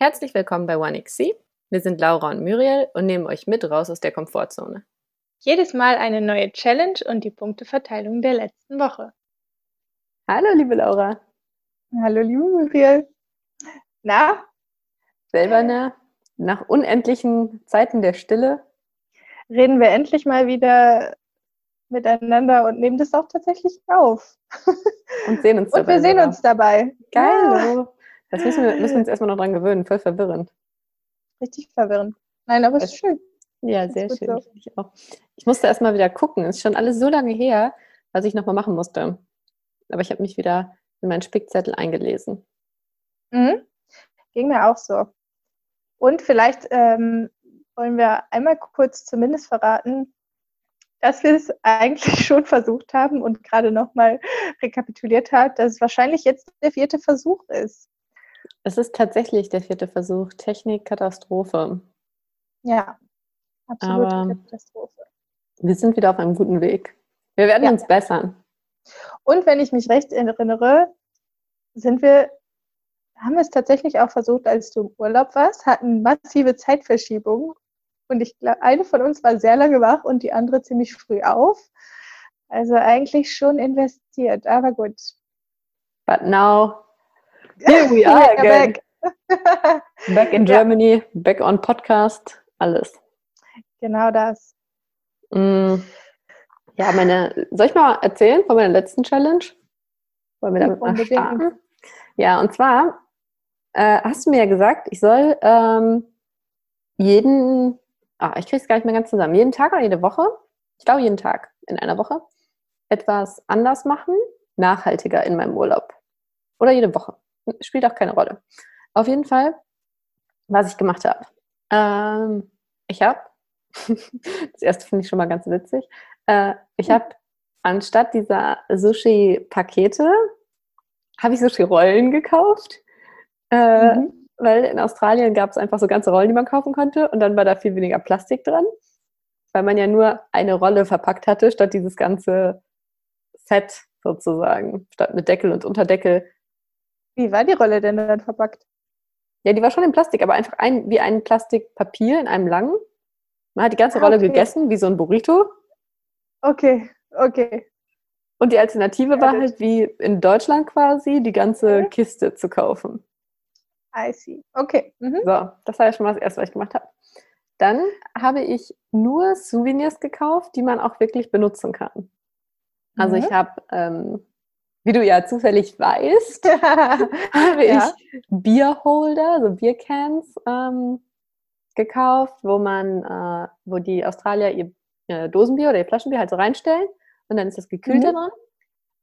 Herzlich willkommen bei OneXC. Wir sind Laura und Muriel und nehmen euch mit raus aus der Komfortzone. Jedes Mal eine neue Challenge und die Punkteverteilung der letzten Woche. Hallo, liebe Laura. Hallo, liebe Muriel. Na? Selber ne? Nach unendlichen Zeiten der Stille reden wir endlich mal wieder miteinander und nehmen das auch tatsächlich auf. Und sehen uns dabei. Und wir sehen uns dabei. Geil. Ja. Das müssen wir, müssen wir uns erstmal noch dran gewöhnen. Voll verwirrend. Richtig verwirrend. Nein, aber es ist schön. Ja, sehr schön. So. Ich, auch. ich musste erstmal wieder gucken. Es ist schon alles so lange her, was ich nochmal machen musste. Aber ich habe mich wieder in meinen Spickzettel eingelesen. Mhm. Ging mir auch so. Und vielleicht ähm, wollen wir einmal kurz zumindest verraten, dass wir es eigentlich schon versucht haben und gerade nochmal rekapituliert hat, dass es wahrscheinlich jetzt der vierte Versuch ist. Es ist tatsächlich der vierte Versuch. Technik Katastrophe. Ja, absolute Aber Katastrophe. Wir sind wieder auf einem guten Weg. Wir werden ja. uns bessern. Und wenn ich mich recht erinnere, sind wir, haben wir es tatsächlich auch versucht, als du im Urlaub warst, hatten massive Zeitverschiebungen und ich glaube, eine von uns war sehr lange wach und die andere ziemlich früh auf. Also eigentlich schon investiert, aber gut. But now, here we are again. back. back in Germany, ja. back on Podcast, alles. Genau das. Mm. Ja, meine, soll ich mal erzählen von meiner letzten Challenge? Wollen wir damit mal starten? Ja, und zwar äh, hast du mir ja gesagt, ich soll ähm, jeden ah, ich kriege es gar nicht mehr ganz zusammen, jeden Tag oder jede Woche, ich glaube jeden Tag in einer Woche, etwas anders machen, nachhaltiger in meinem Urlaub. Oder jede Woche. Spielt auch keine Rolle. Auf jeden Fall, was ich gemacht habe. Ähm, ich habe, das erste finde ich schon mal ganz witzig, äh, ich habe anstatt dieser Sushi-Pakete, habe ich Sushi-Rollen gekauft. Äh, mhm weil in Australien gab es einfach so ganze Rollen, die man kaufen konnte und dann war da viel weniger Plastik dran, weil man ja nur eine Rolle verpackt hatte, statt dieses ganze Set sozusagen, statt mit Deckel und Unterdeckel. Wie war die Rolle denn dann verpackt? Ja, die war schon in Plastik, aber einfach ein, wie ein Plastikpapier in einem langen. Man hat die ganze ah, Rolle okay. gegessen, wie so ein Burrito. Okay, okay. Und die Alternative ja, war halt wie in Deutschland quasi, die ganze mhm. Kiste zu kaufen. I see. Okay. Mhm. So, das war ja schon mal das Erste, was ich gemacht habe. Dann habe ich nur Souvenirs gekauft, die man auch wirklich benutzen kann. Also mhm. ich habe, ähm, wie du ja zufällig weißt, habe ja. ich Bierholder, also Biercans ähm, gekauft, wo man, äh, wo die Australier ihr, ihr Dosenbier oder ihr Flaschenbier halt so reinstellen und dann ist das gekühlt mhm. dran.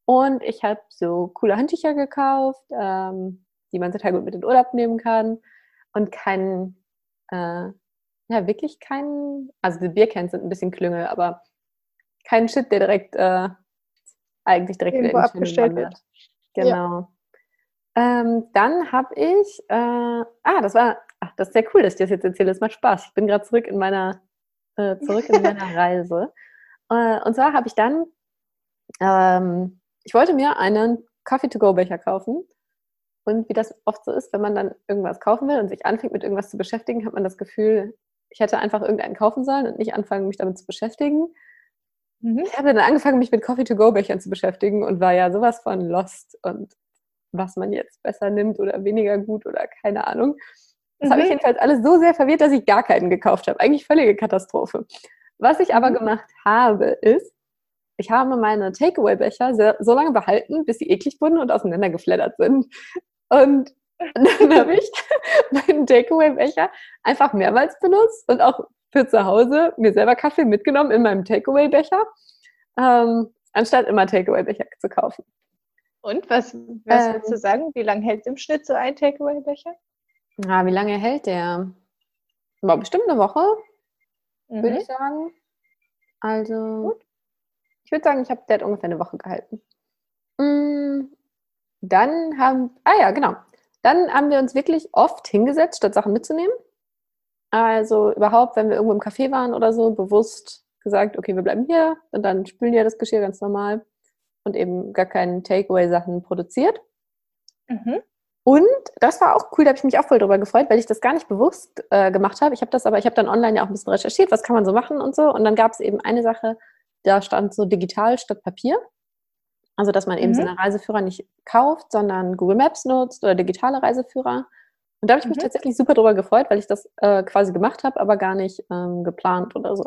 Und ich habe so coole Handtücher gekauft, ähm, die man total gut mit in den Urlaub nehmen kann und kein, äh, ja, wirklich kein, also die Biercans sind ein bisschen Klüngel, aber kein Shit, der direkt, äh, eigentlich direkt Irgendwo wieder abgestellt wird. Genau. Ja. Ähm, dann habe ich, äh, ah, das war, ach, das ist sehr cool, dass ich das jetzt erzähle, das macht Spaß. Ich bin gerade zurück in meiner, äh, zurück in meiner Reise. Äh, und zwar habe ich dann, ähm, ich wollte mir einen Coffee-to-go-Becher kaufen und wie das oft so ist, wenn man dann irgendwas kaufen will und sich anfängt, mit irgendwas zu beschäftigen, hat man das Gefühl, ich hätte einfach irgendeinen kaufen sollen und nicht anfangen, mich damit zu beschäftigen. Mhm. Ich habe dann angefangen, mich mit Coffee-to-go-Bechern zu beschäftigen und war ja sowas von lost und was man jetzt besser nimmt oder weniger gut oder keine Ahnung. Das mhm. habe ich jedenfalls alles so sehr verwirrt, dass ich gar keinen gekauft habe. Eigentlich völlige Katastrophe. Was ich aber mhm. gemacht habe, ist, ich habe meine Takeaway-Becher so lange behalten, bis sie eklig wurden und auseinandergeflattert sind. Und dann habe ich meinen Takeaway-Becher einfach mehrmals benutzt und auch für zu Hause mir selber Kaffee mitgenommen in meinem Takeaway-Becher, ähm, anstatt immer Takeaway-Becher zu kaufen. Und was, was ähm, würdest du sagen? Wie lange hält im Schnitt so ein Takeaway-Becher? Ja, wie lange hält der? War bestimmt eine Woche, mhm. würde ich sagen. Also, Gut. ich würde sagen, ich habe der hat ungefähr eine Woche gehalten. Mm, dann haben, ah ja, genau. Dann haben wir uns wirklich oft hingesetzt, statt Sachen mitzunehmen. Also überhaupt, wenn wir irgendwo im Café waren oder so, bewusst gesagt, okay, wir bleiben hier und dann spülen wir das Geschirr ganz normal und eben gar keine Takeaway-Sachen produziert. Mhm. Und das war auch cool, da habe ich mich auch voll drüber gefreut, weil ich das gar nicht bewusst äh, gemacht habe. Ich habe das aber, ich habe dann online ja auch ein bisschen recherchiert, was kann man so machen und so. Und dann gab es eben eine Sache, da stand so digital statt Papier. Also, dass man eben mhm. seine Reiseführer nicht kauft, sondern Google Maps nutzt oder digitale Reiseführer. Und da habe ich mich mhm. tatsächlich super drüber gefreut, weil ich das äh, quasi gemacht habe, aber gar nicht ähm, geplant oder so.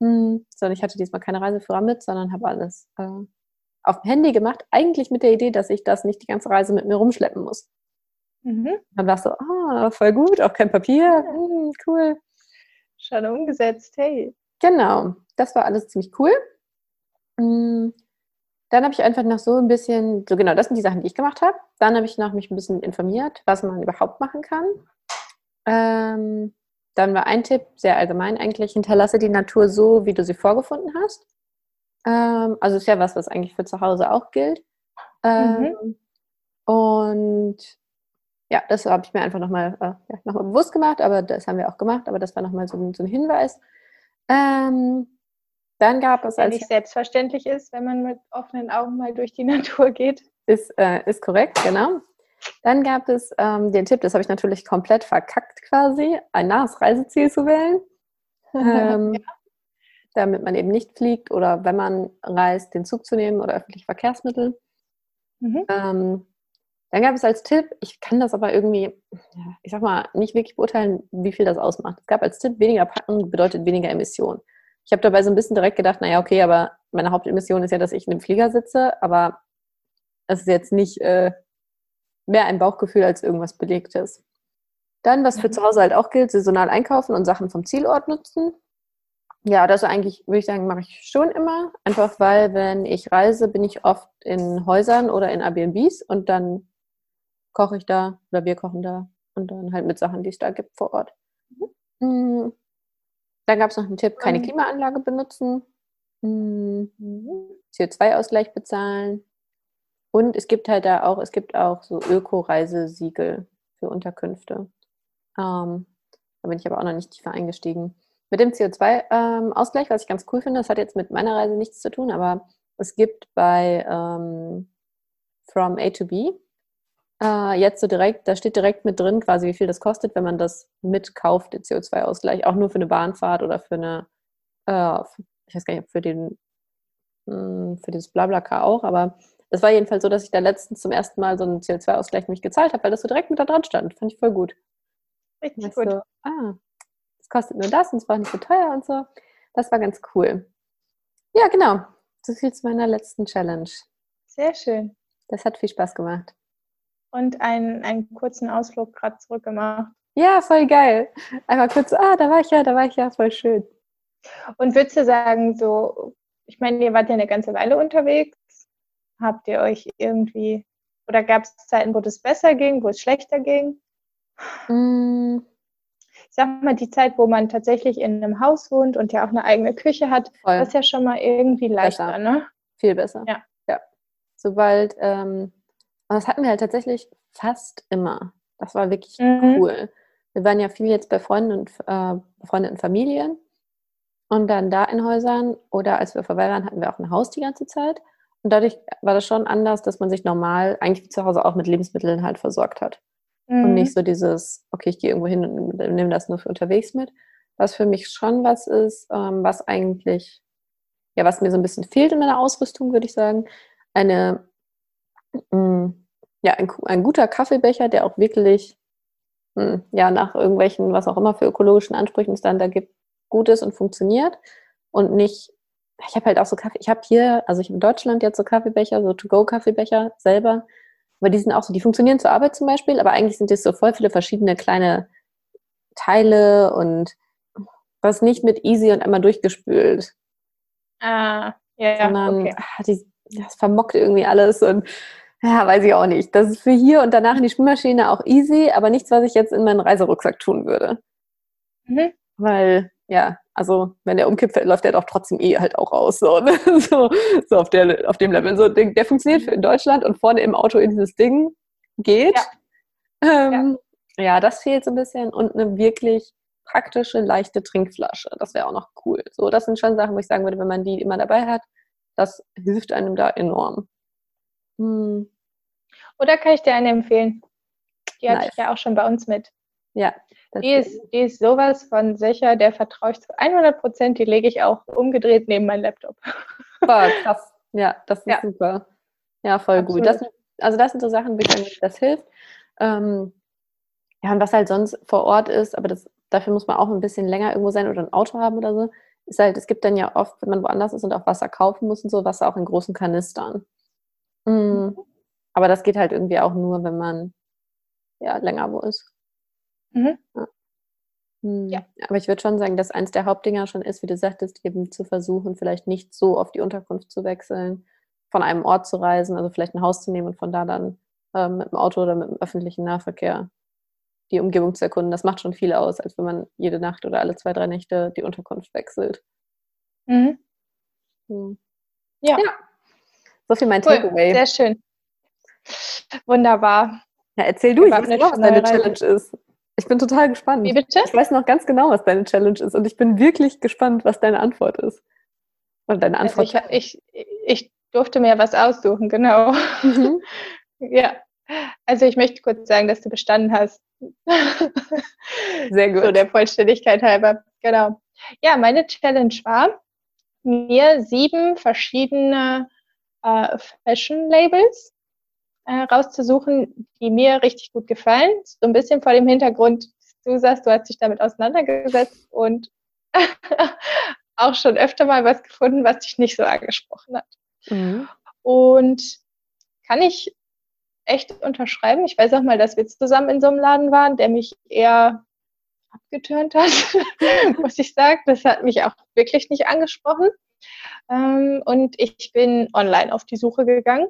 Hm, sondern ich hatte diesmal keine Reiseführer mit, sondern habe alles äh, auf dem Handy gemacht. Eigentlich mit der Idee, dass ich das nicht die ganze Reise mit mir rumschleppen muss. Mhm. Dann war es so, ah, voll gut, auch kein Papier, hm, cool. Schon umgesetzt, hey. Genau, das war alles ziemlich cool. Hm, dann habe ich einfach noch so ein bisschen, so genau, das sind die Sachen, die ich gemacht habe. Dann habe ich noch mich ein bisschen informiert, was man überhaupt machen kann. Ähm, dann war ein Tipp, sehr allgemein eigentlich, hinterlasse die Natur so, wie du sie vorgefunden hast. Ähm, also ist ja was, was eigentlich für zu Hause auch gilt. Ähm, mhm. Und ja, das habe ich mir einfach nochmal äh, ja, noch bewusst gemacht, aber das haben wir auch gemacht, aber das war nochmal so, so ein Hinweis. Ähm, dann gab es als. nicht selbstverständlich ist, wenn man mit offenen Augen mal durch die Natur geht. Ist, äh, ist korrekt, genau. Dann gab es ähm, den Tipp, das habe ich natürlich komplett verkackt quasi, ein nahes Reiseziel zu wählen. Ähm, ja. Damit man eben nicht fliegt oder wenn man reist, den Zug zu nehmen oder öffentliche Verkehrsmittel. Mhm. Ähm, dann gab es als Tipp, ich kann das aber irgendwie, ich sag mal, nicht wirklich beurteilen, wie viel das ausmacht. Es gab als Tipp, weniger packen bedeutet weniger Emissionen. Ich habe dabei so ein bisschen direkt gedacht, naja, okay, aber meine Hauptemission ist ja, dass ich in einem Flieger sitze, aber es ist jetzt nicht äh, mehr ein Bauchgefühl als irgendwas Belegtes. Dann, was für mhm. zu Hause halt auch gilt, saisonal einkaufen und Sachen vom Zielort nutzen. Ja, das eigentlich, würde ich sagen, mache ich schon immer. Einfach weil, wenn ich reise, bin ich oft in Häusern oder in Airbnbs und dann koche ich da oder wir kochen da und dann halt mit Sachen, die es da gibt vor Ort. Dann gab es noch einen Tipp, keine Klimaanlage benutzen, mhm. CO2-Ausgleich bezahlen, und es gibt halt da auch, es gibt auch so Öko-Reisesiegel für Unterkünfte. Ähm, da bin ich aber auch noch nicht tiefer eingestiegen. Mit dem CO2-Ausgleich, ähm, was ich ganz cool finde, das hat jetzt mit meiner Reise nichts zu tun, aber es gibt bei ähm, From A to B äh, jetzt so direkt, da steht direkt mit drin quasi, wie viel das kostet, wenn man das mitkauft, den CO2-Ausgleich, auch nur für eine Bahnfahrt oder für eine, äh, ich weiß gar nicht, für den, mh, hm, für dieses Blablacar auch, aber das war jedenfalls so, dass ich da letztens zum ersten Mal so einen CO2-Ausgleich mich gezahlt habe, weil das so direkt mit da dran stand. Fand ich voll gut. Richtig gut. So, ah, das kostet nur das und es war nicht so teuer und so. Das war ganz cool. Ja, genau. So viel zu meiner letzten Challenge. Sehr schön. Das hat viel Spaß gemacht. Und einen, einen kurzen Ausflug gerade zurückgemacht. Ja, voll geil. Einmal kurz, ah, da war ich ja, da war ich ja, voll schön. Und würdest du sagen, so, ich meine, ihr wart ja eine ganze Weile unterwegs. Habt ihr euch irgendwie, oder gab es Zeiten, wo das besser ging, wo es schlechter ging? Mm. Ich sag mal, die Zeit, wo man tatsächlich in einem Haus wohnt und ja auch eine eigene Küche hat, Voll. das ist ja schon mal irgendwie leichter, besser. ne? Viel besser. Ja. ja. Sobald, ähm, und das hatten wir halt tatsächlich fast immer. Das war wirklich mhm. cool. Wir waren ja viel jetzt bei Freunden und äh, befreundeten Familien und dann da in Häusern oder als wir vorbei waren, hatten wir auch ein Haus die ganze Zeit. Und dadurch war das schon anders, dass man sich normal eigentlich zu Hause auch mit Lebensmitteln halt versorgt hat. Mhm. Und nicht so dieses, okay, ich gehe irgendwo hin und nehme das nur für unterwegs mit. Was für mich schon was ist, ähm, was eigentlich, ja, was mir so ein bisschen fehlt in meiner Ausrüstung, würde ich sagen. Eine, ja, ein, ein, guter Kaffeebecher, der auch wirklich, mm, ja, nach irgendwelchen, was auch immer für ökologischen Ansprüchen es dann da gibt, gut ist und funktioniert und nicht ich habe halt auch so Kaffee, ich habe hier, also ich habe in Deutschland jetzt so Kaffeebecher, so To-Go-Kaffeebecher selber, aber die sind auch so, die funktionieren zur Arbeit zum Beispiel, aber eigentlich sind das so voll viele verschiedene kleine Teile und was nicht mit easy und einmal durchgespült. Ah, ja, sondern okay. ach, die, das vermockt irgendwie alles und ja, weiß ich auch nicht. Das ist für hier und danach in die Spülmaschine auch easy, aber nichts, was ich jetzt in meinen Reiserucksack tun würde. Mhm. Weil, ja, also wenn der umkippt, läuft der doch trotzdem eh halt auch raus. So, ne? so, so auf, der, auf dem Level. So, der, der funktioniert für in Deutschland und vorne im Auto in dieses Ding geht. Ja. Ähm, ja. ja. das fehlt so ein bisschen. Und eine wirklich praktische, leichte Trinkflasche. Das wäre auch noch cool. So, das sind schon Sachen, wo ich sagen würde, wenn man die immer dabei hat, das hilft einem da enorm. Hm. Oder kann ich dir eine empfehlen? Die hatte ich ja auch schon bei uns mit. Ja. Die ist, die ist sowas von sicher, der vertraue ich zu 100 Prozent, die lege ich auch umgedreht neben meinen Laptop. Boah, krass. Ja, das ist ja. super. Ja, voll Absolut. gut. Das, also das sind so Sachen, wie das hilft. Ähm, ja, und was halt sonst vor Ort ist, aber das, dafür muss man auch ein bisschen länger irgendwo sein oder ein Auto haben oder so, ist halt, es gibt dann ja oft, wenn man woanders ist und auch Wasser kaufen muss und so, Wasser auch in großen Kanistern. Mhm. Aber das geht halt irgendwie auch nur, wenn man ja länger wo ist. Mhm. Ja. Mhm. ja. Aber ich würde schon sagen, dass eins der Hauptdinger schon ist, wie du sagtest, eben zu versuchen, vielleicht nicht so oft die Unterkunft zu wechseln, von einem Ort zu reisen, also vielleicht ein Haus zu nehmen und von da dann ähm, mit dem Auto oder mit dem öffentlichen Nahverkehr die Umgebung zu erkunden. Das macht schon viel aus, als wenn man jede Nacht oder alle zwei, drei Nächte die Unterkunft wechselt. Mhm. Hm. Ja. ja. So viel mein cool. Takeaway. Sehr schön. Wunderbar. Ja, erzähl du, ich weiß nicht, was deine Challenge ist. Ich bin total gespannt. Wie bitte? Ich weiß noch ganz genau, was deine Challenge ist und ich bin wirklich gespannt, was deine Antwort ist. Oder deine also Antwort. Also ich, ich, ich durfte mir was aussuchen, genau. Mhm. ja. Also ich möchte kurz sagen, dass du bestanden hast. Sehr gut. So der Vollständigkeit halber. Genau. Ja, meine Challenge war, mir sieben verschiedene äh, Fashion-Labels äh, rauszusuchen, die mir richtig gut gefallen. So ein bisschen vor dem Hintergrund, du sagst, du hast dich damit auseinandergesetzt und auch schon öfter mal was gefunden, was dich nicht so angesprochen hat. Mhm. Und kann ich echt unterschreiben. Ich weiß auch mal, dass wir zusammen in so einem Laden waren, der mich eher abgeturnt hat, muss ich sagen. Das hat mich auch wirklich nicht angesprochen. Ähm, und ich bin online auf die Suche gegangen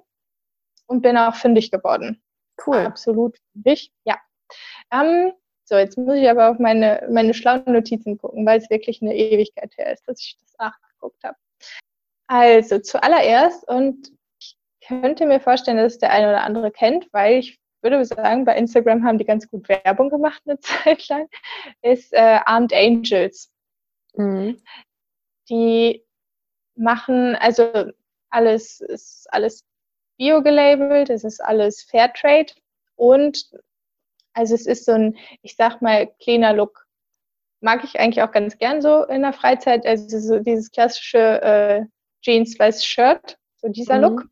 und bin auch fündig geworden. Cool. Absolut fündig, ja. Ähm, so, jetzt muss ich aber auf meine, meine schlauen Notizen gucken, weil es wirklich eine Ewigkeit her ist, dass ich das nachgeguckt habe. Also zuallererst, und ich könnte mir vorstellen, dass es der eine oder andere kennt, weil ich würde sagen, bei Instagram haben die ganz gut Werbung gemacht eine Zeit lang, ist äh, Armed Angels. Mhm. Die machen, also alles ist alles bio gelabelt, es ist alles Fairtrade und also es ist so ein, ich sag mal, cleaner Look. Mag ich eigentlich auch ganz gern so in der Freizeit, also so dieses klassische äh, Jeans, weiß Shirt, so dieser mhm. Look.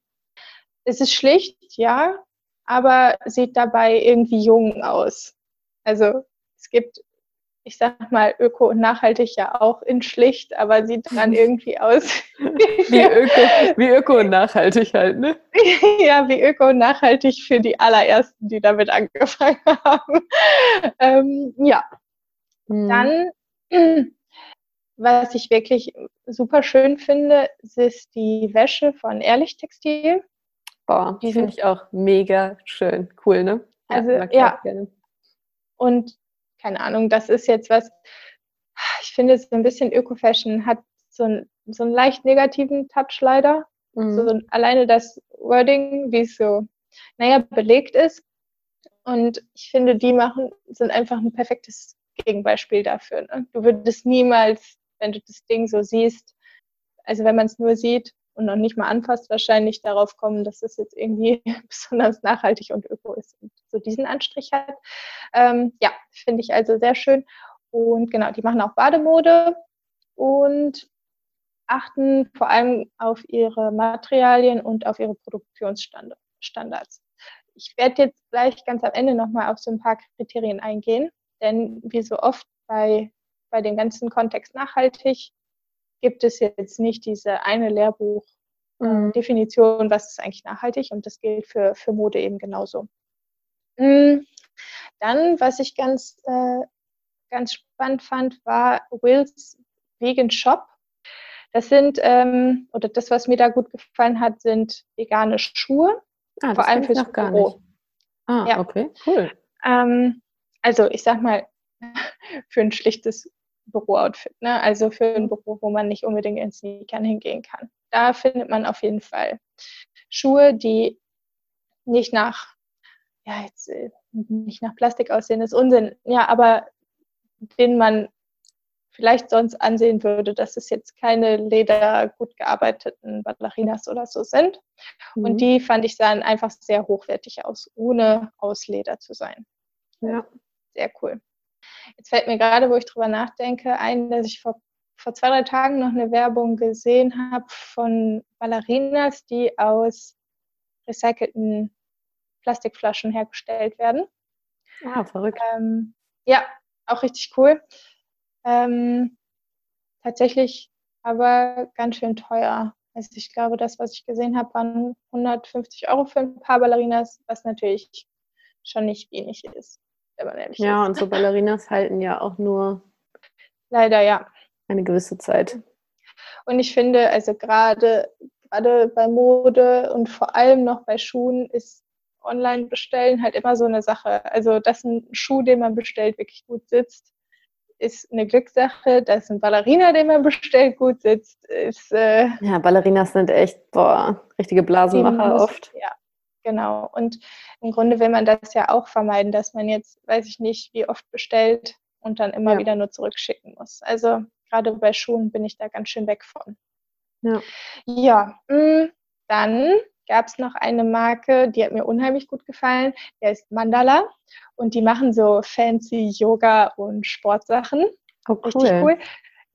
Es ist schlicht, ja, aber sieht dabei irgendwie jung aus. Also es gibt ich sag mal, öko und nachhaltig ja auch in schlicht, aber sieht dann irgendwie aus. wie, öko, wie öko und nachhaltig halt, ne? ja, wie öko und nachhaltig für die allerersten, die damit angefangen haben. Ähm, ja. Mhm. Dann, was ich wirklich super schön finde, ist die Wäsche von Ehrlich Textil. Boah, die finde ich auch mega schön. Cool, ne? Also, ja. Und keine Ahnung, das ist jetzt was, ich finde so ein bisschen Öko-Fashion hat so, ein, so einen leicht negativen Touch leider. Mhm. So alleine das Wording, wie es so, naja, belegt ist. Und ich finde, die machen, sind einfach ein perfektes Gegenbeispiel dafür. Ne? Du würdest niemals, wenn du das Ding so siehst, also wenn man es nur sieht, und noch nicht mal anfasst, wahrscheinlich darauf kommen, dass es jetzt irgendwie besonders nachhaltig und öko ist und so diesen Anstrich hat. Ähm, ja, finde ich also sehr schön. Und genau, die machen auch Bademode und achten vor allem auf ihre Materialien und auf ihre Produktionsstandards. Ich werde jetzt gleich ganz am Ende nochmal auf so ein paar Kriterien eingehen, denn wie so oft bei, bei dem ganzen Kontext nachhaltig gibt es jetzt nicht diese eine Lehrbuch-Definition, mhm. was ist eigentlich nachhaltig und das gilt für, für Mode eben genauso. Mm, dann, was ich ganz, äh, ganz spannend fand, war Will's Vegan Shop. Das sind, ähm, oder das, was mir da gut gefallen hat, sind vegane Schuhe. Ah, vor allem fürs Büro. Ah, ja. okay, cool. Ähm, also ich sag mal, für ein schlichtes Bürooutfit, ne? also für ein Büro, wo man nicht unbedingt in Sneakern hingehen kann. Da findet man auf jeden Fall Schuhe, die nicht nach, ja, jetzt äh, nicht nach Plastik aussehen, ist Unsinn, ja, aber den man vielleicht sonst ansehen würde, dass es jetzt keine leder gut gearbeiteten Ballerinas oder so sind. Mhm. Und die fand ich sahen einfach sehr hochwertig aus, ohne aus Leder zu sein. Ja. Sehr cool. Jetzt fällt mir gerade, wo ich drüber nachdenke, ein, dass ich vor, vor zwei, drei Tagen noch eine Werbung gesehen habe von Ballerinas, die aus recycelten Plastikflaschen hergestellt werden. Ah, verrückt. Ähm, ja, auch richtig cool. Ähm, tatsächlich aber ganz schön teuer. Also ich glaube, das, was ich gesehen habe, waren 150 Euro für ein paar Ballerinas, was natürlich schon nicht wenig ist, wenn man ehrlich Ja, ist. und so Ballerinas halten ja auch nur Leider ja. eine gewisse Zeit. Und ich finde, also gerade gerade bei Mode und vor allem noch bei Schuhen ist online bestellen halt immer so eine Sache. Also, dass ein Schuh, den man bestellt, wirklich gut sitzt, ist eine Glückssache. Dass ein Ballerina, den man bestellt, gut sitzt, ist. Äh, Ja, Ballerinas sind echt, boah, richtige Blasenmacher oft. Ja, genau. Und im Grunde will man das ja auch vermeiden, dass man jetzt, weiß ich nicht, wie oft bestellt und dann immer Ja. wieder nur zurückschicken muss. Also gerade bei Schuhen bin ich da ganz schön weg von. Ja. Ja, mh, dann gab es noch eine Marke, die hat mir unheimlich gut gefallen. Die heißt Mandala und die machen so fancy Yoga und Sportsachen. Oh, Richtig cool.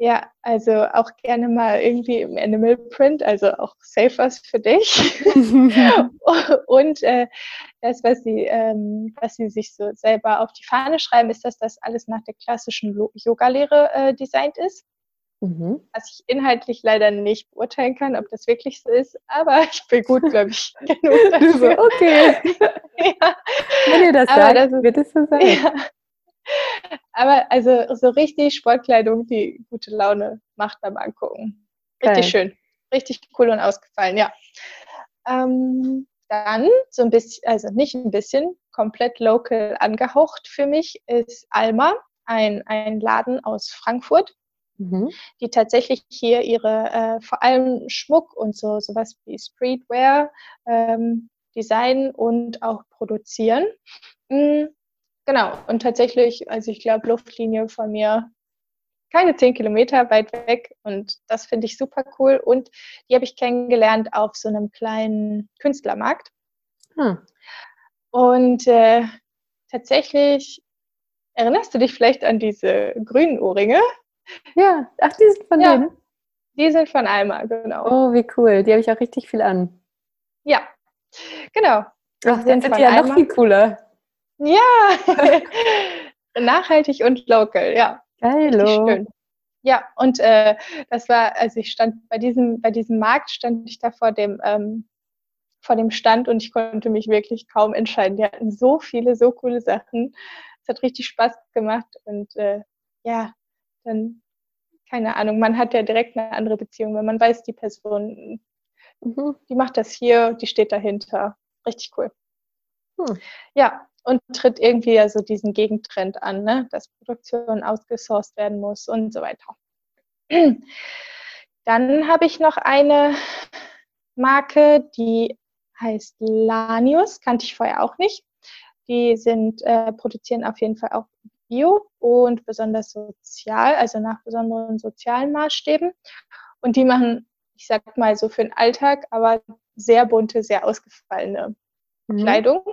Ja, also auch gerne mal irgendwie im Animal Print, also auch safe was für dich. Und äh, das, was sie, ähm, was sie sich so selber auf die Fahne schreiben, ist, dass das alles nach der klassischen Yoga-Lehre äh, designt ist. mhm. Was ich inhaltlich leider nicht beurteilen kann, ob das wirklich so ist, aber ich bin gut, glaube ich, genug dafür. okay. ja. Wenn ihr das Aber sagt, das ist- wird es so sein. Ja. Aber also so richtig Sportkleidung, die gute Laune macht beim Angucken. Richtig Geil. schön. Richtig cool und ausgefallen, ja. Ähm, dann so ein bisschen, also nicht ein bisschen, komplett local angehaucht für mich ist Alma, ein, ein Laden aus Frankfurt, Mhm. die tatsächlich hier ihre äh, vor allem Schmuck und so sowas wie Streetwear ähm, designen und auch produzieren. Mm, genau, und tatsächlich, also ich glaube, Luftlinie von mir keine zehn Kilometer weit weg und das finde ich super cool. Und die habe ich kennengelernt auf so einem kleinen Künstlermarkt. Ah, Und äh, tatsächlich erinnerst du dich vielleicht an diese grünen Ohrringe? Ja, ach, die sind von Ja. denen. Die sind von Alma, genau. Oh, wie cool. Die habe ich auch richtig viel an. Ja, genau. Ach, das sind von ja noch Alma. viel cooler. Ja, nachhaltig und local, ja. Schön. Ja, und äh, das war, also ich stand bei diesem, bei diesem Markt, stand ich da vor dem, ähm, vor dem Stand und ich konnte mich wirklich kaum entscheiden. Die hatten so viele, so coole Sachen. Es hat richtig Spaß gemacht und äh, ja, dann, keine Ahnung, man hat ja direkt eine andere Beziehung, wenn man weiß, die Person, Mhm. die macht das hier, die steht dahinter. Richtig cool. Hm. Ja, und tritt irgendwie also diesen Gegentrend an, ne? dass Produktion outgesourced werden muss und so weiter. Dann habe ich noch eine Marke, die heißt Lanius, kannte ich vorher auch nicht. Die sind, äh, produzieren auf jeden Fall auch Bio und besonders sozial, also nach besonderen sozialen Maßstäben. Und die machen, ich sag mal so für den Alltag, aber sehr bunte, sehr ausgefallene Mhm. Kleidung,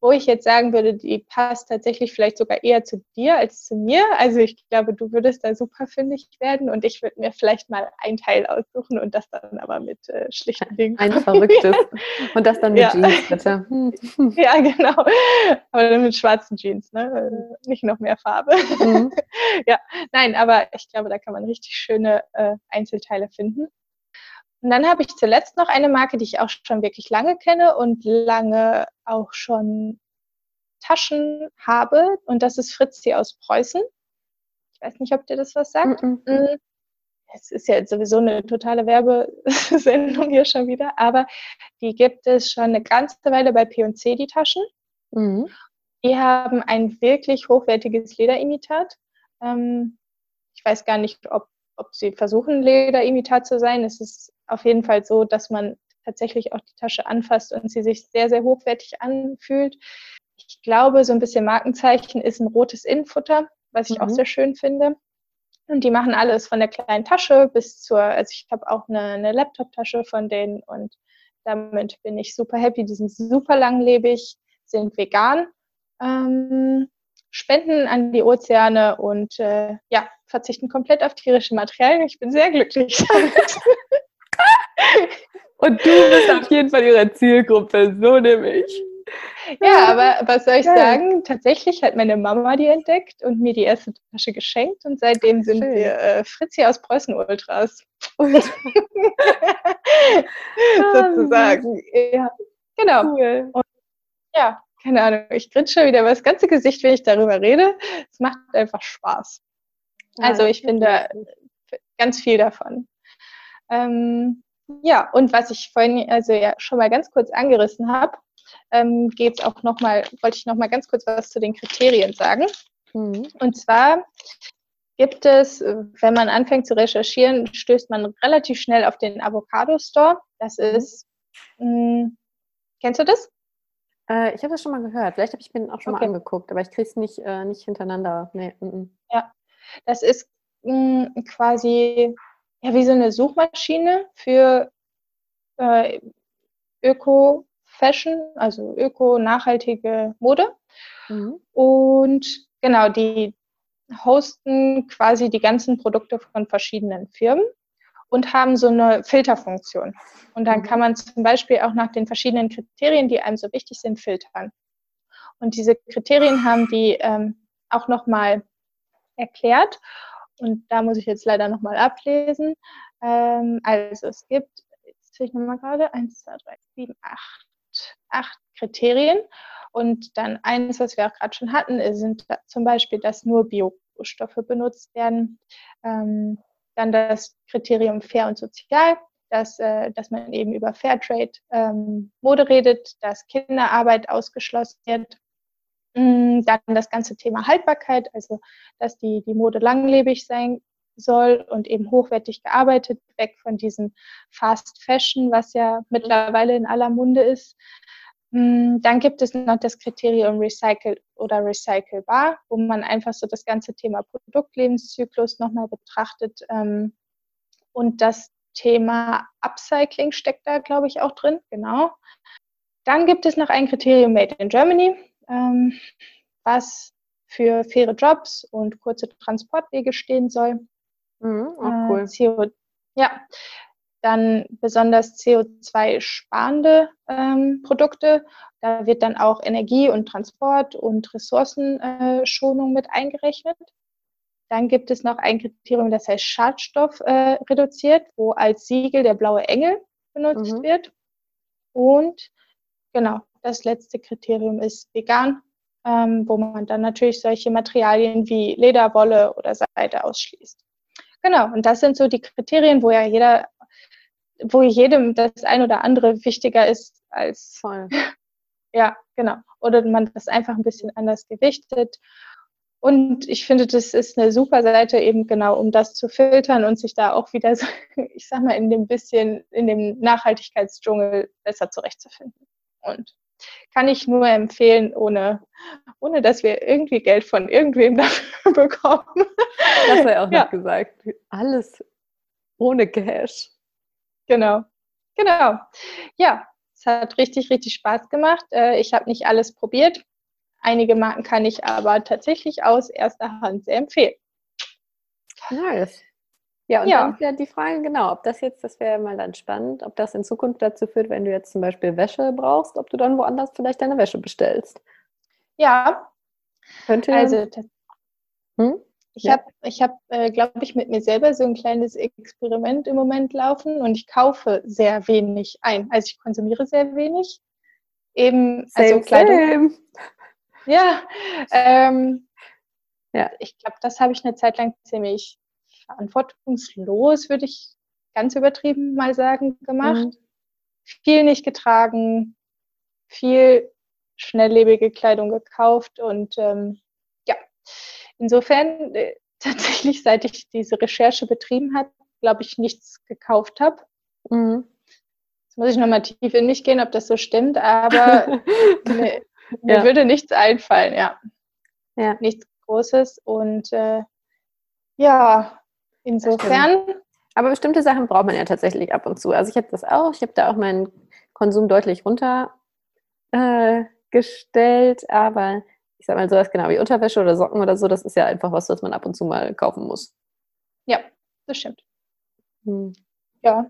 wo ich jetzt sagen würde, die passt tatsächlich vielleicht sogar eher zu dir als zu mir. Also ich glaube, du würdest da super fündig werden und ich würde mir vielleicht mal ein Teil aussuchen und das dann aber mit äh, schlichten Dingen. Ein verrücktes. Und das dann mit Ja. Jeans, bitte. Hm. Ja, genau. Aber dann mit schwarzen Jeans, ne? Äh, Nicht noch mehr Farbe. Mhm. Nein, aber ich glaube, da kann man richtig schöne äh, Einzelteile finden. Und dann habe ich zuletzt noch eine Marke, die ich auch schon wirklich lange kenne und lange auch schon Taschen habe. Und das ist Fritzi aus Preußen. Ich weiß nicht, ob dir das was sagt. Mm, Es ist ja sowieso eine totale Werbesendung hier schon wieder, aber die gibt es schon eine ganze Weile bei P&C, die Taschen. Mhm. Die haben ein wirklich hochwertiges Lederimitat. Ähm, ich weiß gar nicht, ob, ob sie versuchen, Lederimitat zu sein. Es ist auf jeden Fall so, dass man tatsächlich auch die Tasche anfasst und sie sich sehr, sehr hochwertig anfühlt. Ich glaube, so ein bisschen Markenzeichen ist ein rotes Innenfutter, was ich auch Mhm. sehr schön finde. Und die machen alles von der kleinen Tasche bis zur, also ich habe auch eine, eine Laptop-Tasche von denen und damit bin ich super happy. Die sind super langlebig, sind vegan ähm, spenden an die Ozeane und äh, ja, verzichten komplett auf tierische Materialien. Ich bin sehr glücklich damit. und du bist auf jeden Fall ihre Zielgruppe, so nämlich. Ja, aber was soll ich Geil. sagen? Tatsächlich hat meine Mama die entdeckt und mir die erste Tasche geschenkt und seitdem sind Schön. wir äh, Fritzi aus Preußen Ultras. Sozusagen. Ja, genau. Cool. Und, ja, keine Ahnung, ich grinse schon wieder über das ganze Gesicht, wenn ich darüber rede. Es macht einfach Spaß. Also ich finde ganz viel davon. Ähm, ja, und was ich vorhin also ja schon mal ganz kurz angerissen habe, ähm, geht auch noch mal, wollte ich noch mal ganz kurz was zu den Kriterien sagen. Mhm. Und zwar gibt es, wenn man anfängt zu recherchieren, stößt man relativ schnell auf den Avocado Store. Das mhm. ist, mh, hm, kennst du das? Äh, ich habe das schon mal gehört. Vielleicht habe ich mir den auch schon okay. mal angeguckt, aber ich kriege es nicht, äh, nicht hintereinander. Nee, m -m. Ja, das ist mh, hm, quasi ja, wie so eine Suchmaschine für äh, Öko, Fashion, also öko-nachhaltige Mode. Mhm. Und genau, die hosten quasi die ganzen Produkte von verschiedenen Firmen und haben so eine Filterfunktion. Und dann mhm. kann man zum Beispiel auch nach den verschiedenen Kriterien, die einem so wichtig sind, filtern. Und diese Kriterien haben die ähm, auch nochmal erklärt. Und da muss ich jetzt leider nochmal ablesen. Ähm, also es gibt, jetzt sehe ich nochmal gerade, 1, 2, 3, 7, 8 acht Kriterien. Und dann eines, was wir auch gerade schon hatten, sind zum Beispiel, dass nur Biostoffe benutzt werden. Ähm, dann das Kriterium fair und sozial, dass, äh, dass man eben über Fairtrade ähm, Mode redet, dass Kinderarbeit ausgeschlossen wird. Mm, dann das ganze Thema Haltbarkeit, also dass die, die Mode langlebig sein soll und eben hochwertig gearbeitet, weg von diesem Fast Fashion, was ja mittlerweile in aller Munde ist. Mm, dann gibt es noch das Kriterium Recycled oder Recycelbar, wo man einfach so das ganze Thema Produktlebenszyklus nochmal betrachtet. Ähm, und das Thema Upcycling steckt da, glaube ich, auch drin. Genau. Dann gibt es noch ein Kriterium Made in Germany, ähm, was für faire Jobs und kurze Transportwege stehen soll. Mhm, auch äh, cool. CO, ja, dann besonders CO2-sparende ähm, Produkte. Da wird dann auch Energie und Transport und Ressourcenschonung mit eingerechnet. Dann gibt es noch ein Kriterium, das heißt Schadstoff äh, reduziert, wo als Siegel der blaue Engel benutzt mhm. wird. Und genau, das letzte Kriterium ist vegan, ähm, wo man dann natürlich solche Materialien wie Leder, Wolle oder Seide ausschließt. Genau, und das sind so die Kriterien, wo ja jeder, wo jedem das ein oder andere wichtiger ist als voll. Ja, genau. Oder man das einfach ein bisschen anders gewichtet. Und ich finde, das ist eine super Seite eben genau, um das zu filtern und sich da auch wieder, so, ich sag mal, in dem bisschen, in dem Nachhaltigkeitsdschungel besser zurechtzufinden. Und kann ich nur empfehlen, ohne, ohne dass wir irgendwie Geld von irgendwem dafür bekommen. Das ja auch ja. noch gesagt. Alles ohne Cash. Genau. Genau. Ja, es hat richtig, richtig Spaß gemacht. Äh, ich habe nicht alles probiert. Einige Marken kann ich aber tatsächlich aus erster Hand sehr empfehlen. Nice. Ja, und ja. dann ist ja die Frage, genau, ob das jetzt, das wäre mal dann spannend, ob das in Zukunft dazu führt, wenn du jetzt zum Beispiel Wäsche brauchst, ob du dann woanders vielleicht deine Wäsche bestellst. Ja. Könnte. Also, hm? Ich habe, ich hab, äh, glaube ich, mit mir selber so ein kleines Experiment im Moment laufen und ich kaufe sehr wenig ein. Also ich konsumiere sehr wenig. Eben, same, also Kleidung. Same. Ja, ähm, ja, ich glaube, das habe ich eine Zeit lang ziemlich verantwortungslos, würde ich ganz übertrieben mal sagen, gemacht. Mhm. Viel nicht getragen, viel schnelllebige Kleidung gekauft und ähm, insofern äh, tatsächlich, seit ich diese Recherche betrieben habe, glaube ich, nichts gekauft habe. Mhm. Jetzt muss ich nochmal tief in mich gehen, ob das so stimmt, aber mir, mir ja. würde nichts einfallen, ja. ja. Nichts Großes und äh, ja, Insofern. Aber bestimmte Sachen braucht man ja tatsächlich ab und zu. Also ich habe das auch. Ich habe da auch meinen Konsum deutlich runtergestellt. Äh, aber ich sag mal sowas genau wie Unterwäsche oder Socken oder so, das ist ja einfach was, was man ab und zu mal kaufen muss. Ja, das stimmt. Hm. Ja,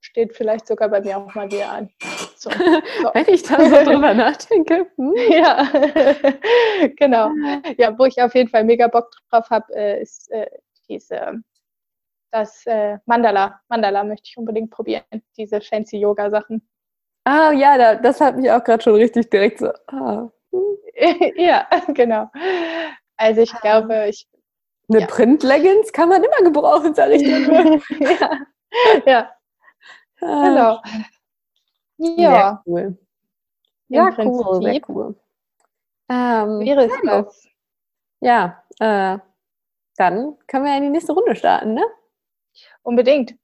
steht vielleicht sogar bei mir auch mal wieder an. So. So. Wenn ich da so drüber nachdenke. Hm. Ja, genau. Ja, wo ich auf jeden Fall mega Bock drauf habe, äh, ist äh, diese, das äh, Mandala. Mandala möchte ich unbedingt probieren, diese fancy Yoga-Sachen. Ah ja, da, das hat mich auch gerade schon richtig direkt so. Ah. ja, genau. Also ich glaube, ich. Eine Ja. Print-Leggings kann man immer gebrauchen, sag ich dir nur. ja, ja, Ah, genau. Ja, Sehr cool. im Ja, cool, sehr Prinzip cool. Ähm, wäre es ja, das. ja äh, dann können wir ja in die nächste Runde starten, ne? Unbedingt.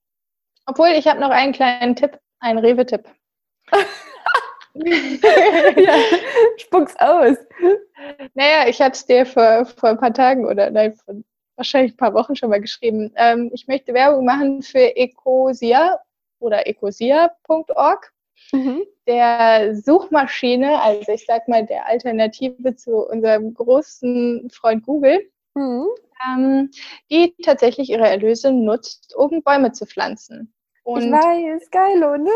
Obwohl, ich habe noch einen kleinen Tipp, einen Rewe-Tipp. ja, spuck's aus. Naja, ich hatte es dir vor, vor ein paar Tagen oder nein, vor wahrscheinlich ein paar Wochen schon mal geschrieben. Ähm, ich möchte Werbung machen für Ecosia oder ecosia.org, Mhm. der Suchmaschine, also ich sag mal der Alternative zu unserem großen Freund Google, Mhm. ähm, die tatsächlich ihre Erlöse nutzt, um Bäume zu pflanzen. Ich Und weiß, geil, ne?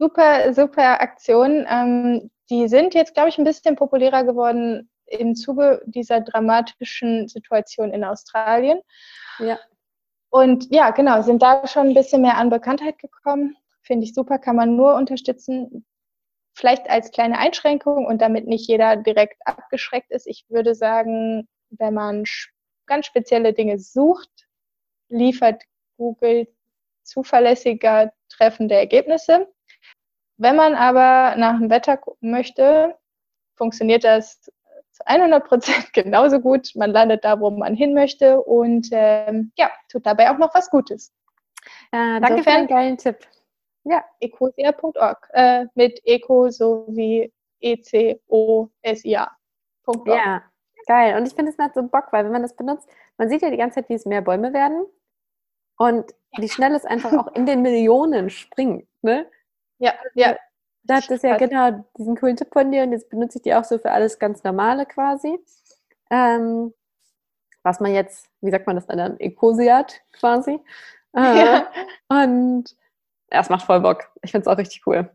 Super, super Aktion. Ähm, die sind jetzt, glaube ich, ein bisschen populärer geworden im Zuge dieser dramatischen Situation in Australien. Ja. Und ja, genau, sind da schon ein bisschen mehr an Bekanntheit gekommen. Finde ich super, kann man nur unterstützen. Vielleicht als kleine Einschränkung und damit nicht jeder direkt abgeschreckt ist. Ich würde sagen, wenn man ganz spezielle Dinge sucht, liefert Google zuverlässiger treffende Ergebnisse. Wenn man aber nach dem Wetter gucken möchte, funktioniert das zu 100 Prozent genauso gut. Man landet da, wo man hin möchte und ähm, ja, tut dabei auch noch was Gutes. Äh, danke für Insofern- den geilen Tipp. Ja, ecosia.org äh, mit eco sowie E E-C-O-S-I-A.org. ja, geil. Und ich finde, es macht so Bock, weil wenn man das benutzt, man sieht ja die ganze Zeit, wie es mehr Bäume werden. Und wie schnell es einfach auch in den Millionen springt. Ne? Ja, ja. Da hat das ja Krass. genau diesen coolen Tipp von dir und jetzt benutze ich die auch so für alles ganz Normale quasi. Ähm, was man jetzt, wie sagt man das dann, dann Ecosiat quasi. Äh, Ja. Und ja, es macht voll Bock. Ich finde es auch richtig cool.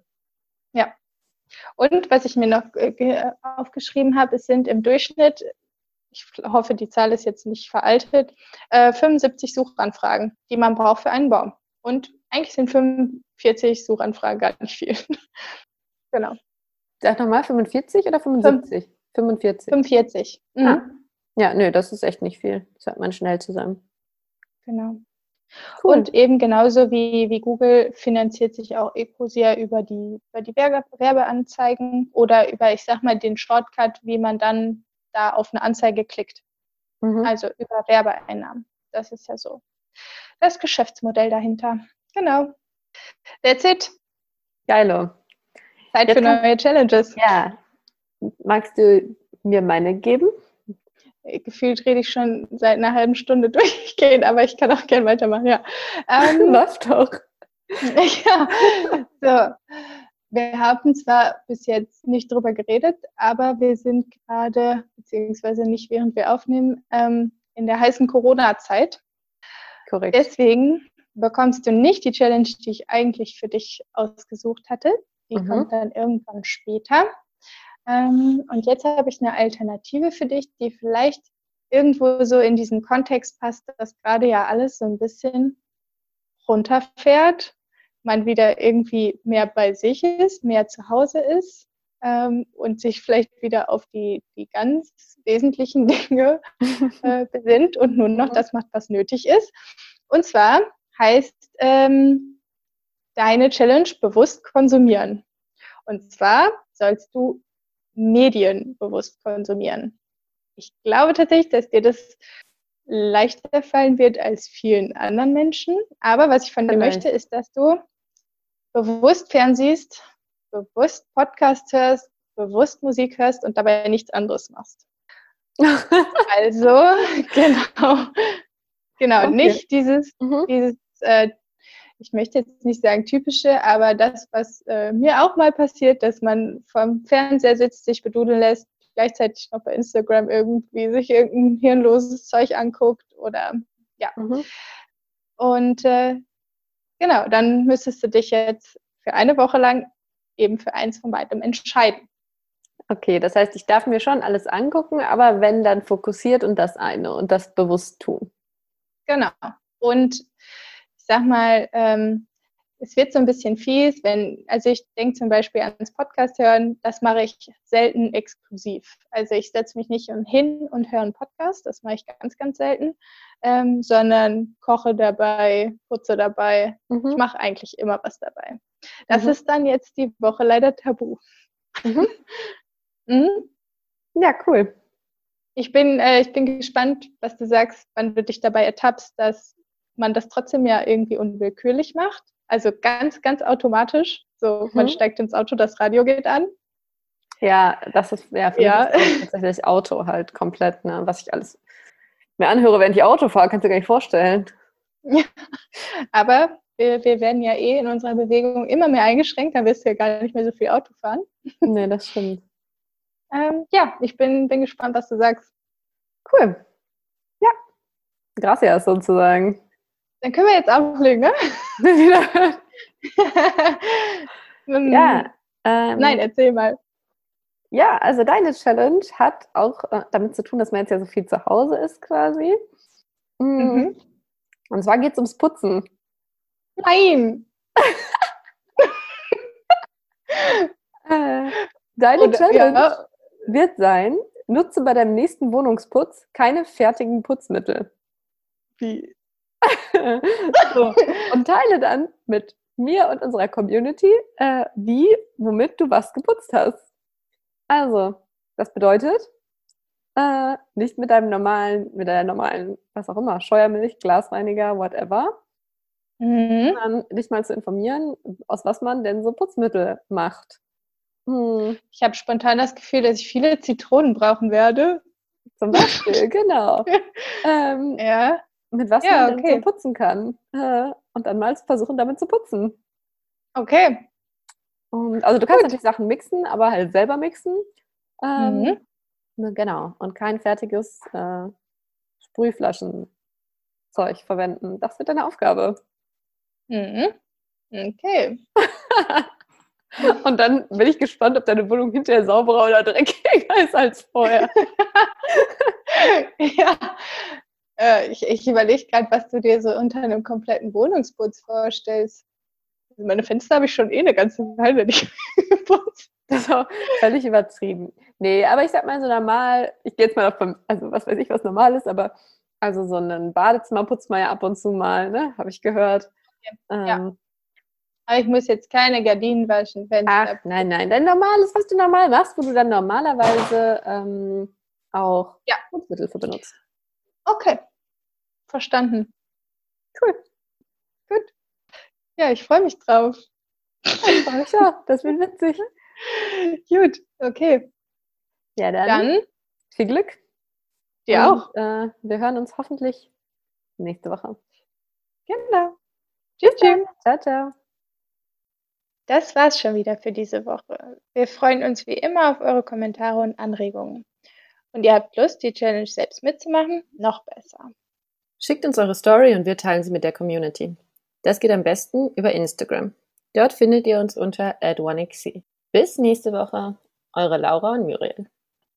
Und was ich mir noch äh, ge- aufgeschrieben habe, es sind im Durchschnitt, ich hoffe, die Zahl ist jetzt nicht veraltet, äh, 75 Suchanfragen, die man braucht für einen Baum. Und eigentlich sind 45 Suchanfragen gar nicht viel. genau, Sag nochmal, 45 oder 75? 45. 45. Mhm. Ah. Ja, nö, das ist echt nicht viel. Das hat man schnell zusammen. Genau. Cool. Und eben genauso wie, wie Google finanziert sich auch Ecosia über die, über die Werbe, Werbeanzeigen oder über, ich sag mal, den Shortcut, wie man dann da auf eine Anzeige klickt. Mhm. Also über Werbeeinnahmen. Das ist ja so das Geschäftsmodell dahinter. Genau. That's it. Geilo. Zeit Jetzt für neue Challenges. Ja. Magst du mir meine geben? Gefühlt rede ich schon seit einer halben Stunde durchgehend, aber ich kann auch gerne weitermachen. Ja. Ähm, Läuft doch. ja. So. Wir haben zwar bis jetzt nicht drüber geredet, aber wir sind gerade, beziehungsweise nicht während wir aufnehmen, ähm, in der heißen Corona-Zeit. Korrekt. Deswegen bekommst du nicht die Challenge, die ich eigentlich für dich ausgesucht hatte. Die Mhm. kommt dann irgendwann später. Ähm, und jetzt habe ich eine Alternative für dich, die vielleicht irgendwo so in diesen Kontext passt, dass gerade ja alles so ein bisschen runterfährt, man wieder irgendwie mehr bei sich ist, mehr zu Hause ist ähm, und sich vielleicht wieder auf die, die ganz wesentlichen Dinge äh, besinnt und nur noch das macht, was nötig ist. Und zwar heißt ähm, deine Challenge bewusst konsumieren. Und zwar sollst du Medien bewusst konsumieren. Ich glaube tatsächlich, dass dir das leichter fallen wird als vielen anderen Menschen. Aber was ich von dir Vielleicht. möchte, ist, dass du bewusst fernsiehst, bewusst Podcast hörst, bewusst Musik hörst und dabei nichts anderes machst. Also, genau. Genau, Okay. nicht dieses, Mhm. dieses äh, ich möchte jetzt nicht sagen typische, aber das, was äh, mir auch mal passiert, dass man vom Fernseher sitzt, sich bedudeln lässt, gleichzeitig noch bei Instagram irgendwie sich irgendein hirnloses Zeug anguckt oder ja. Mhm. Und äh, genau, dann müsstest du dich jetzt für eine Woche lang eben für eins von beidem entscheiden. Okay, das heißt, ich darf mir schon alles angucken, aber wenn dann fokussiert und das eine und das bewusst tun. Genau. Und sag mal, ähm, es wird so ein bisschen fies, wenn, also ich denke zum Beispiel ans Podcast hören, das mache ich selten exklusiv. Also ich setze mich nicht hin und höre einen Podcast, das mache ich ganz, ganz selten, ähm, sondern koche dabei, putze dabei. Mhm. Ich mache eigentlich immer was dabei. Das mhm. ist dann jetzt die Woche leider tabu. Mhm. mhm. Ja, cool. Ich bin, äh, ich bin gespannt, was du sagst, wann du dich dabei ertappst, dass man das trotzdem ja irgendwie unwillkürlich macht. Also ganz, ganz automatisch. So, mhm. man steigt ins Auto, das Radio geht an. Ja, das ist ja, für ja. Ist tatsächlich Auto halt komplett, ne? Was ich alles mir anhöre, während ich Auto fahre, kannst du dir gar nicht vorstellen. Ja, aber wir, wir werden ja eh in unserer Bewegung immer mehr eingeschränkt, dann wirst du ja gar nicht mehr so viel Auto fahren. Nee, das stimmt. ähm, ja, ich bin, bin gespannt, was du sagst. Cool. Ja. Gracias sozusagen. Dann können wir jetzt auflegen, ne? ja. Ähm, Nein, erzähl mal. Ja, also deine Challenge hat auch äh, damit zu tun, dass man jetzt ja so viel zu Hause ist quasi. Mm. Mhm. Und zwar geht es ums Putzen. Nein! Äh, deine Oder, Challenge ja. wird sein, nutze bei deinem nächsten Wohnungsputz keine fertigen Putzmittel. Wie? so. Und teile dann mit mir und unserer Community, äh, wie, womit du was geputzt hast. Also, das bedeutet, äh, nicht mit deinem normalen, mit deiner normalen, was auch immer, Scheuermilch, Glasreiniger, whatever, mhm. sondern dich mal zu informieren, aus was man denn so Putzmittel macht. Hm. Ich habe spontan das Gefühl, dass ich viele Zitronen brauchen werde. Zum Beispiel, genau. ähm, ja mit was ja, man okay. so putzen kann. Äh, und dann mal versuchen, damit zu putzen. Okay. Und, also du kannst Gut. natürlich Sachen mixen, aber halt selber mixen. Ähm, mhm. Ne, genau. Und kein fertiges äh, Sprühflaschenzeug verwenden. Das wird deine Aufgabe. Mhm. Okay. Und dann bin ich gespannt, ob deine Wohnung hinterher sauberer oder dreckiger ist als vorher. ja, äh, ich ich überlege gerade, was du dir so unter einem kompletten Wohnungsputz vorstellst. Also meine Fenster habe ich schon eh eine ganze Weile nicht geputzt. Das ist auch völlig übertrieben. Nee, aber ich sag mal so normal, ich gehe jetzt mal auf, also was weiß ich, was normal ist, aber also so ein Badezimmer putzt man ja ab und zu mal, ne? Habe ich gehört. Okay. Ähm, ja. Aber ich muss jetzt keine Gardinen waschen, Fenster. Ach, nein, nein. Dein normales, was du normal machst, wo du dann normalerweise ähm, auch ja. Putzmittel für benutzt. Okay, verstanden. Cool. Gut. Ja, ich freue mich drauf. Auch. Das wird witzig. Gut, okay. Ja, dann, dann viel Glück. Dir auch. Äh, wir hören uns hoffentlich nächste Woche. Genau. Tschüss, tschüss. Ciao, ciao. Das war's schon wieder für diese Woche. Wir freuen uns wie immer auf eure Kommentare und Anregungen und ihr habt Lust, die Challenge selbst mitzumachen, noch besser. Schickt uns eure Story und wir teilen sie mit der Community. Das geht am besten über Instagram. Dort findet ihr uns unter at 1xc. Bis nächste Woche, eure Laura und Muriel.